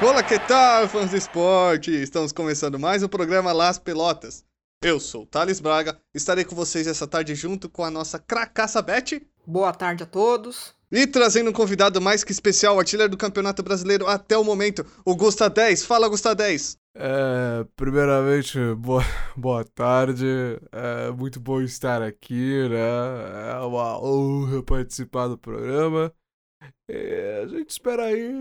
Olá, que tal, fãs do esporte? Estamos começando mais um programa Las Pelotas. Eu sou o Thales Braga, estarei com vocês essa tarde junto com a nossa cracaça Beth. Boa tarde a todos. E trazendo um convidado mais que especial, o artilheiro do Campeonato Brasileiro até o momento, o Gusta 10. Fala, Gusta 10. É, primeiramente, boa, boa tarde. É muito bom estar aqui, né? É uma honra participar do programa. E a gente espera aí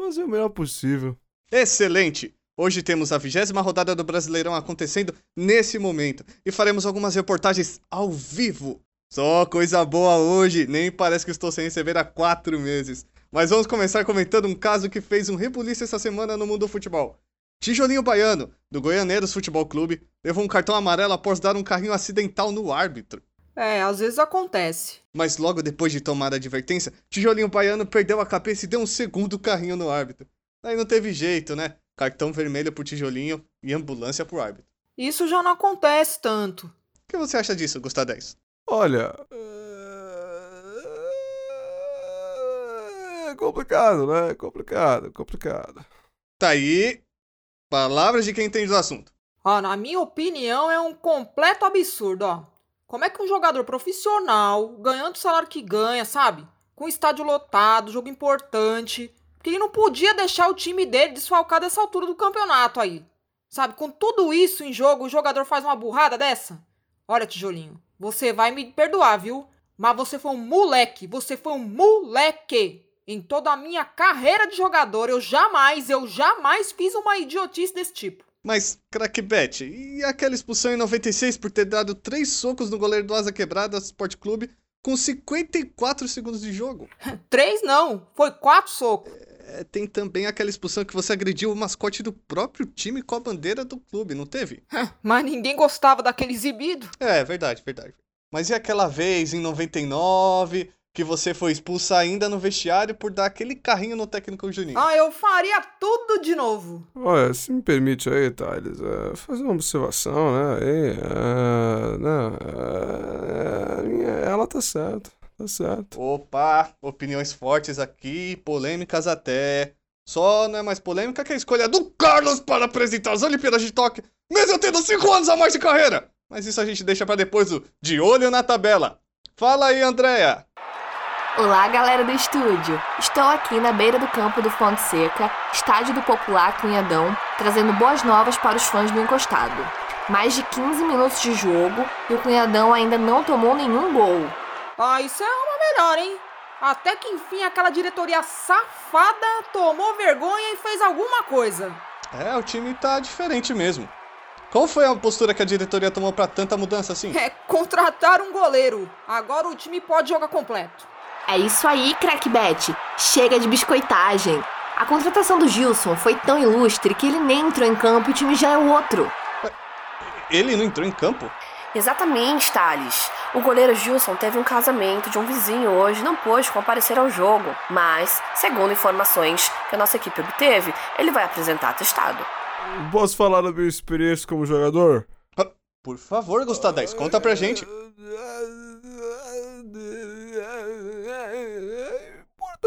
fazer o melhor possível. Excelente! Hoje temos a vigésima rodada do Brasileirão acontecendo nesse momento e faremos algumas reportagens ao vivo. Só coisa boa hoje, nem parece que estou sem receber há quatro meses. Mas vamos começar comentando um caso que fez um rebuliço essa semana no mundo do futebol. Tijolinho Baiano, do Goianeiros Futebol Clube, levou um cartão amarelo após dar um carrinho acidental no árbitro. É, às vezes acontece. Mas logo depois de tomar a advertência, Tijolinho Baiano perdeu a cabeça e deu um segundo carrinho no árbitro. Aí não teve jeito, né? Cartão vermelho pro Tijolinho e ambulância pro árbitro. Isso já não acontece tanto. O que você acha disso, Gustavo 10? Olha. É complicado, né? Complicado, complicado. Tá aí. Palavras de quem entende do assunto. Ó, na minha opinião, é um completo absurdo, ó. Como é que um jogador profissional, ganhando o salário que ganha, sabe? Com estádio lotado, jogo importante, que ele não podia deixar o time dele desfalcar dessa altura do campeonato aí. Sabe, com tudo isso em jogo, o jogador faz uma burrada dessa? Olha, tijolinho, você vai me perdoar, viu? Mas você foi um moleque, você foi um moleque. Em toda a minha carreira de jogador, eu jamais, eu jamais fiz uma idiotice desse tipo. Mas, crackbet, e aquela expulsão em 96 por ter dado três socos no goleiro do Asa Quebrada Sport Clube com 54 segundos de jogo? três não, foi quatro socos. É, tem também aquela expulsão que você agrediu o mascote do próprio time com a bandeira do clube, não teve? Mas ninguém gostava daquele exibido. É, verdade, verdade. Mas e aquela vez em 99 que você foi expulsa ainda no vestiário por dar aquele carrinho no técnico Juninho? Ah, eu faria tudo de novo. Olha, se me permite aí, Thales, é, fazer uma observação, né? Aí, é, não, é, ela tá certa. Tá certo. Opa, opiniões fortes aqui, polêmicas até. Só não é mais polêmica que a escolha do Carlos para apresentar as Olimpíadas de Tóquio, mesmo tendo 5 anos a mais de carreira. Mas isso a gente deixa para depois do De Olho na Tabela. Fala aí, Andréia. Olá, galera do estúdio! Estou aqui na beira do campo do Fonte Seca, estádio do popular Cunhadão, trazendo boas novas para os fãs do encostado. Mais de 15 minutos de jogo e o Cunhadão ainda não tomou nenhum gol. Ah, isso é uma melhor, hein? Até que enfim aquela diretoria safada tomou vergonha e fez alguma coisa. É, o time tá diferente mesmo. Qual foi a postura que a diretoria tomou para tanta mudança assim? É contratar um goleiro. Agora o time pode jogar completo. É isso aí, crackbet. Chega de biscoitagem. A contratação do Gilson foi tão ilustre que ele nem entrou em campo e o time já é outro. Ele não entrou em campo? Exatamente, Thales. O goleiro Gilson teve um casamento de um vizinho hoje e não pôde comparecer ao jogo. Mas, segundo informações que a nossa equipe obteve, ele vai apresentar atestado. Posso falar da minha experiência como jogador? Por favor, Gustavo 10, conta pra gente.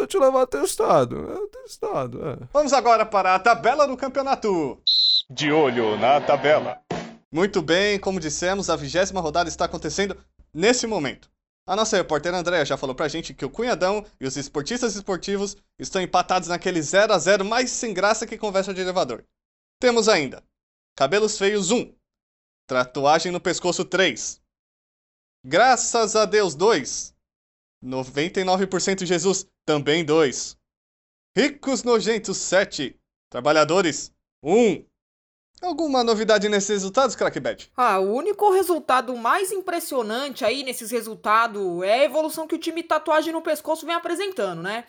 Importante levar atestado. Atestado, é. Vamos agora para a tabela do campeonato. De olho na tabela. Muito bem, como dissemos, a vigésima rodada está acontecendo nesse momento. A nossa repórter Andréa já falou pra gente que o Cunhadão e os esportistas esportivos estão empatados naquele 0 a 0 mais sem graça que conversa de elevador. Temos ainda Cabelos Feios 1, Tatuagem no Pescoço 3, Graças a Deus 2, 99% Jesus também 2, Ricos Nojentos 7, Trabalhadores 1, Alguma novidade nesses resultados, Crackbet? Ah, o único resultado mais impressionante aí nesses resultados é a evolução que o time Tatuagem no Pescoço vem apresentando, né?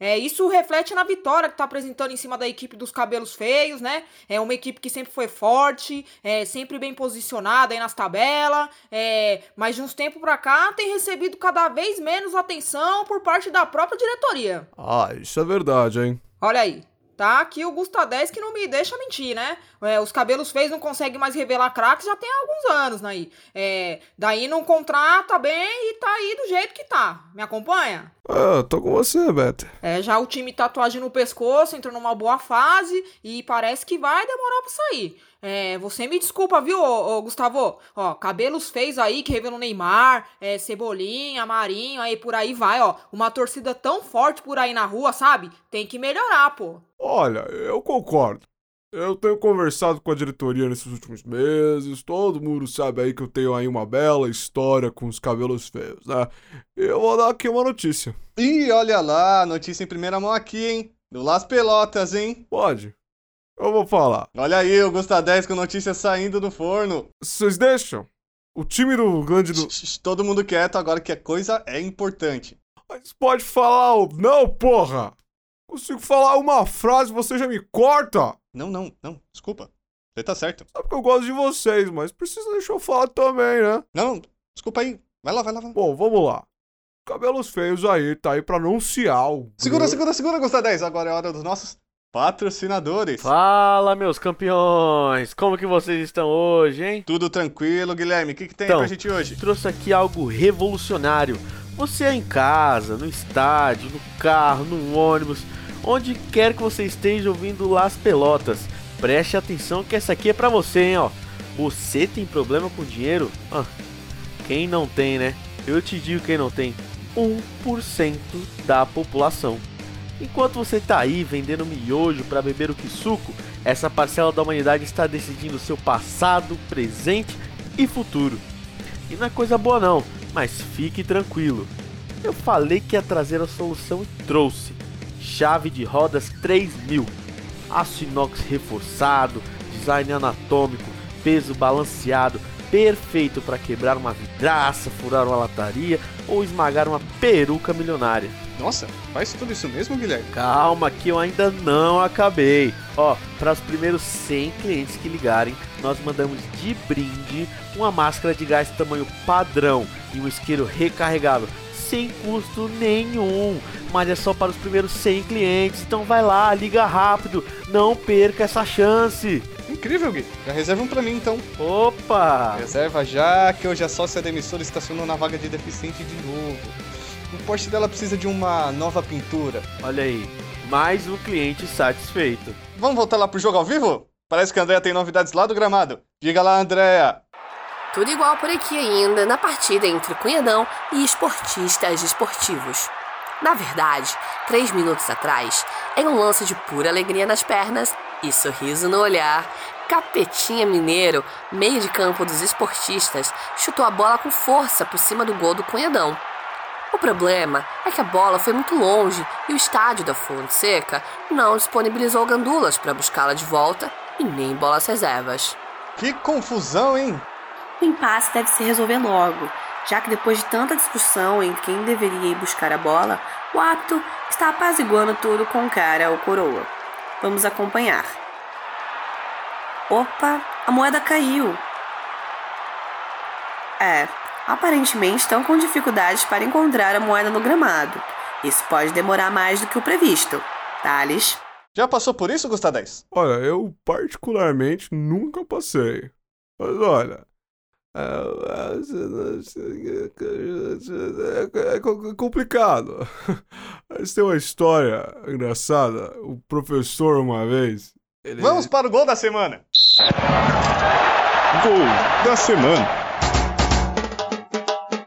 É, isso reflete na vitória que tá apresentando em cima da equipe dos cabelos feios, né? É uma equipe que sempre foi forte, é sempre bem posicionada aí nas tabelas, é, mas de uns tempos pra cá tem recebido cada vez menos atenção por parte da própria diretoria. Ah, isso é verdade, hein? Olha aí. Tá aqui o Gusta 10 que não me deixa mentir, né? É, os cabelos feios não conseguem mais revelar craques já tem alguns anos aí. É, daí não contrata bem e tá aí do jeito que tá. Me acompanha? Ah, tô com você, Beto. É, já o time tatuagem no pescoço entrou numa boa fase e parece que vai demorar pra sair. É, você me desculpa, viu, ô, ô, Gustavo? Ó, cabelos feios aí que revelam Neymar, é, Cebolinha, Marinho, aí por aí vai, ó. Uma torcida tão forte por aí na rua, sabe? Tem que melhorar, pô. Olha, eu concordo. Eu tenho conversado com a diretoria nesses últimos meses, todo mundo sabe aí que eu tenho aí uma bela história com os cabelos feios, né? Eu vou dar aqui uma notícia. Ih, olha lá, notícia em primeira mão aqui, hein? Do Las Pelotas, hein? Pode. Eu vou falar. Olha aí, o Gusta 10 com notícia saindo do forno. Vocês deixam? O time do grande do. Todo mundo quieto agora que a coisa é importante. Mas pode falar ou não, porra! Consigo falar uma frase, você já me corta! Não, não, não, desculpa. Você tá certo. Sabe que eu gosto de vocês, mas precisa deixar eu falar também, né? Não, desculpa aí. Vai lá, vai lá, vai lá. Bom, vamos lá. Cabelos feios aí, tá aí pra anunciar o. Segura, segura, segura, Gusta 10. Agora é hora dos nossos patrocinadores. Fala, meus campeões! Como que vocês estão hoje, hein? Tudo tranquilo, Guilherme. O que, que tem Então. pra gente hoje? Trouxe aqui algo revolucionário. Você é em casa, no estádio, no carro, no ônibus, onde quer que você esteja ouvindo Las Pelotas. Preste atenção que essa aqui é pra você, hein, ó. Você tem problema com dinheiro? Ah, quem não tem, né? Eu te digo quem não tem. 1% da população. Enquanto você tá aí vendendo miojo para beber o que suco, essa parcela da humanidade está decidindo seu passado, presente e futuro. E não é coisa boa não, mas fique tranquilo. Eu falei que ia trazer a solução e trouxe. Chave de rodas 3000. Aço inox reforçado, design anatômico, peso balanceado, perfeito para quebrar uma vidraça, furar uma lataria ou esmagar uma peruca milionária. Nossa, faz tudo isso mesmo, Guilherme? Calma que eu ainda não acabei. Ó, para os primeiros 100 clientes que ligarem, nós mandamos de brinde uma máscara de gás tamanho padrão e um isqueiro recarregável sem custo nenhum. Mas é só para os primeiros 100 clientes, então vai lá, liga rápido, não perca essa chance. Incrível, Gui. Já reserva um pra mim, então. Opa! Reserva já, que hoje a sócia da emissora estacionou na vaga de deficiente de novo. O Porsche dela precisa de uma nova pintura. Olha aí, mais um cliente satisfeito. Vamos voltar lá pro jogo ao vivo? Parece que a Andrea tem novidades lá do gramado. Diga lá, Andrea. Tudo igual por aqui ainda na partida entre Cunhadão e esportistas esportivos. Na verdade, três minutos atrás, em um lance de pura alegria nas pernas e sorriso no olhar, Capetinha Mineiro, meio de campo dos esportistas, chutou a bola com força por cima do gol do Cunhadão. O problema é que a bola foi muito longe e o estádio da Fonte Seca não disponibilizou gandulas para buscá-la de volta e nem bolas reservas. Que confusão, hein? O impasse deve se resolver logo, já que depois de tanta discussão entre quem deveria ir buscar a bola, o árbitro está apaziguando tudo com cara ou coroa. Vamos acompanhar. Opa, a moeda caiu. É, aparentemente estão com dificuldades para encontrar a moeda no gramado. Isso pode demorar mais do que o previsto. Thales? Já passou por isso, Gusta 10? Olha, eu particularmente nunca passei. Mas olha. É, é- é co- complicado. Mas tem uma história engraçada. O professor, uma vez. Ele... Vamos para o gol da semana. Gol da semana.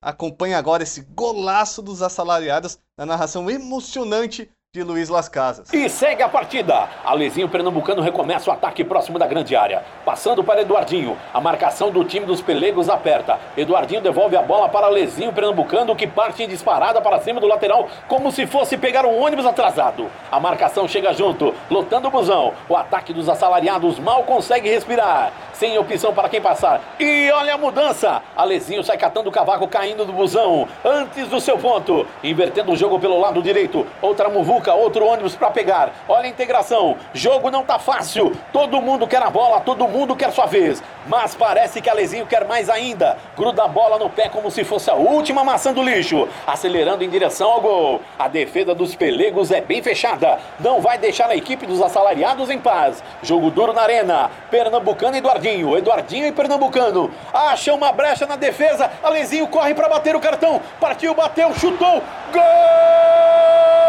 Acompanhe agora esse golaço dos assalariados na narração emocionante de Luiz Las Casas. E segue a partida. Alezinho Pernambucano recomeça o ataque próximo da grande área. Passando para Eduardinho. A marcação do time dos Pelegos aperta. Eduardinho devolve a bola para Alezinho Pernambucano, que parte em disparada para cima do lateral, como se fosse pegar um ônibus atrasado. A marcação chega junto, lotando o busão. O ataque dos assalariados mal consegue respirar. Sem opção para quem passar. E olha a mudança. Alezinho sai catando o cavaco caindo do busão. Antes do seu ponto. Invertendo o jogo pelo lado direito. Outra muvuca, outro ônibus para pegar. Olha a integração. Jogo não tá fácil. Todo mundo quer a bola, todo mundo quer sua vez. Mas parece que Alezinho quer mais ainda. Gruda a bola no pé como se fosse a última maçã do lixo. Acelerando em direção ao gol. A defesa dos pelegos é bem fechada. Não vai deixar a equipe dos assalariados em paz. Jogo duro na arena. Pernambucano e Eduardinho. Eduardinho e Pernambucano. Acha uma brecha na defesa. Alezinho corre para bater o cartão. Partiu, bateu, chutou. Gol!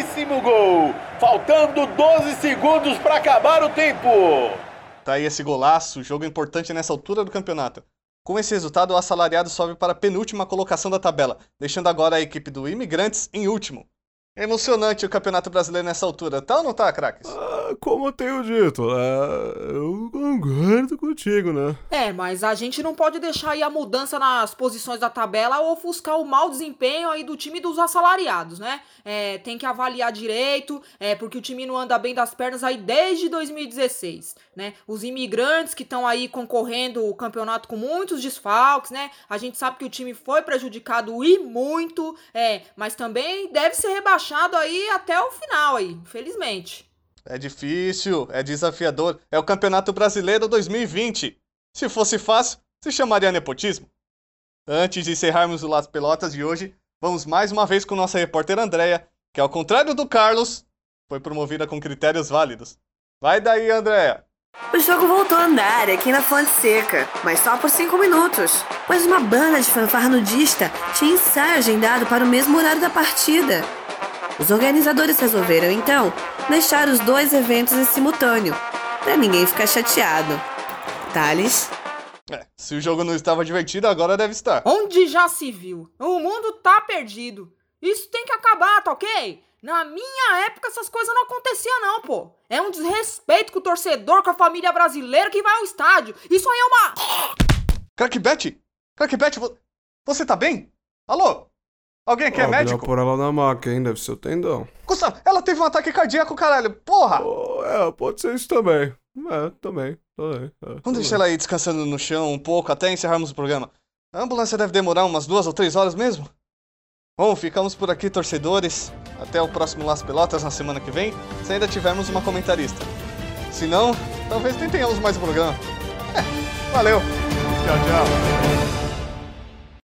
Belíssimo gol. Faltando 12 segundos para acabar o tempo. Tá aí esse golaço, jogo importante nessa altura do campeonato. Com esse resultado, o assalariado sobe para a penúltima colocação da tabela, deixando agora a equipe do Imigrantes em último. É emocionante o Campeonato Brasileiro nessa altura, tá ou não tá, craques? Ah, como eu tenho dito, né? Eu concordo contigo, né? É, mas a gente não pode deixar aí a mudança nas posições da tabela ofuscar o mau desempenho aí do time dos assalariados, né? É, tem que avaliar direito, é, porque o time não anda bem das pernas aí desde 2016, né? Os imigrantes que estão aí concorrendo o campeonato com muitos desfalques, né? A gente sabe que o time foi prejudicado e muito, é, mas também deve ser rebaixado aí até o final aí, infelizmente. É difícil, é desafiador. É o Campeonato Brasileiro 2020. Se fosse fácil, se chamaria nepotismo. Antes de encerrarmos o Las Pelotas de hoje, vamos mais uma vez com nossa repórter Andréia, que ao contrário do Carlos, foi promovida com critérios válidos. Vai daí, Andréia! O jogo voltou a andar aqui na Fonte Seca, mas só por cinco minutos, pois uma banda de fanfarra nudista tinha ensaio agendado para o mesmo horário da partida. Os organizadores resolveram, então, deixar os dois eventos em simultâneo, para ninguém ficar chateado. Thales? É, se o jogo não estava divertido, agora deve estar. Onde já se viu? O mundo tá perdido. Isso tem que acabar, tá ok? Na minha época essas coisas não aconteciam não, pô. É um desrespeito com o torcedor, com a família brasileira que vai ao estádio. Isso aí é uma... Crackbet? Crackbet, vo... você tá bem? Alô? Alguém aqui é Ó, médico? por ela na maca, hein? Deve ser o tendão. Gustavo, ela teve um ataque cardíaco, caralho. Porra! Oh, é, pode ser isso também. É, também. também é, Vamos deixar ela aí descansando no chão um pouco até encerrarmos o programa. A ambulância deve demorar umas duas ou três horas mesmo. Bom, ficamos por aqui, torcedores. Até o próximo Las Pelotas na semana que vem, se ainda tivermos uma comentarista. Se não, talvez nem tenhamos mais um programa. É, valeu. Tchau, tchau.